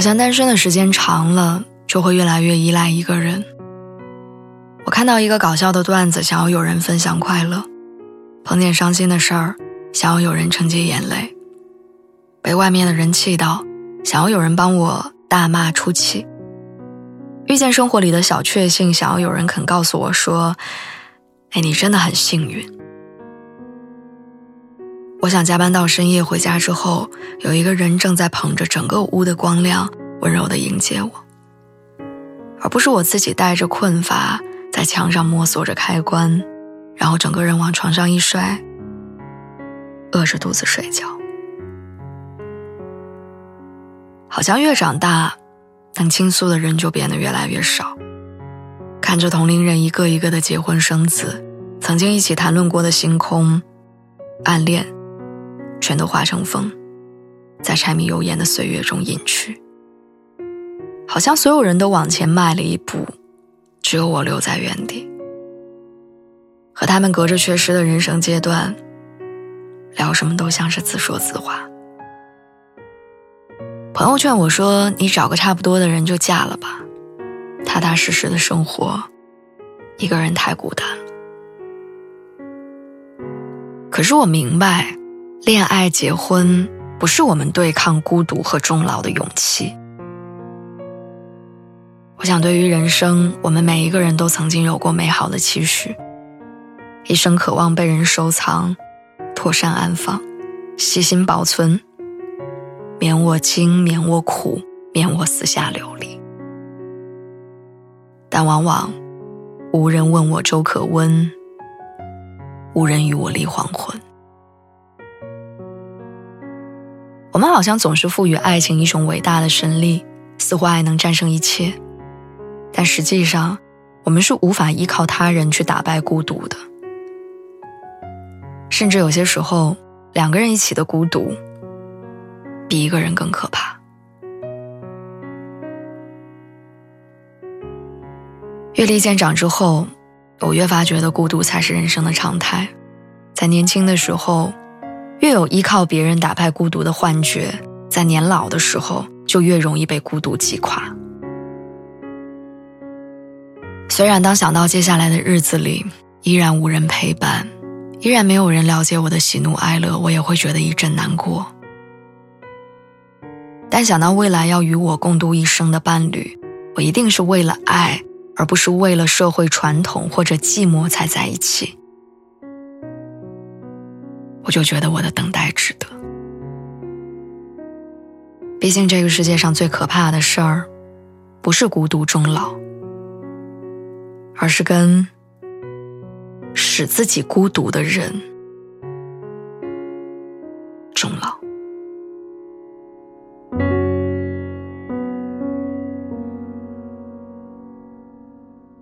好像单身的时间长了，就会越来越依赖一个人。我看到一个搞笑的段子，想要有人分享快乐；碰见伤心的事儿，想要有人承接眼泪；被外面的人气到，想要有人帮我大骂出气；遇见生活里的小确幸，想要有人肯告诉我说：“哎，你真的很幸运。”我想加班到深夜回家之后，有一个人正在捧着整个屋的光亮，温柔地迎接我，而不是我自己带着困乏在墙上摸索着开关，然后整个人往床上一摔，饿着肚子睡觉。好像越长大，能倾诉的人就变得越来越少。看着同龄人一个一个的结婚生子，曾经一起谈论过的星空、暗恋。全都化成风，在柴米油盐的岁月中隐去。好像所有人都往前迈了一步，只有我留在原地。和他们隔着缺失的人生阶段，聊什么都像是自说自话。朋友劝我说：“你找个差不多的人就嫁了吧，踏踏实实的生活，一个人太孤单了。”可是我明白。恋爱、结婚，不是我们对抗孤独和终老的勇气。我想，对于人生，我们每一个人都曾经有过美好的期许，一生渴望被人收藏、妥善安放、细心保存，免我惊，免我苦，免我四下流离。但往往，无人问我粥可温，无人与我立黄昏。我们好像总是赋予爱情一种伟大的神力，似乎爱能战胜一切。但实际上，我们是无法依靠他人去打败孤独的。甚至有些时候，两个人一起的孤独，比一个人更可怕。阅历渐长之后，我越发觉得孤独才是人生的常态。在年轻的时候。越有依靠别人打败孤独的幻觉，在年老的时候就越容易被孤独击垮。虽然当想到接下来的日子里依然无人陪伴，依然没有人了解我的喜怒哀乐，我也会觉得一阵难过。但想到未来要与我共度一生的伴侣，我一定是为了爱，而不是为了社会传统或者寂寞才在一起。我就觉得我的等待值得。毕竟这个世界上最可怕的事儿，不是孤独终老，而是跟使自己孤独的人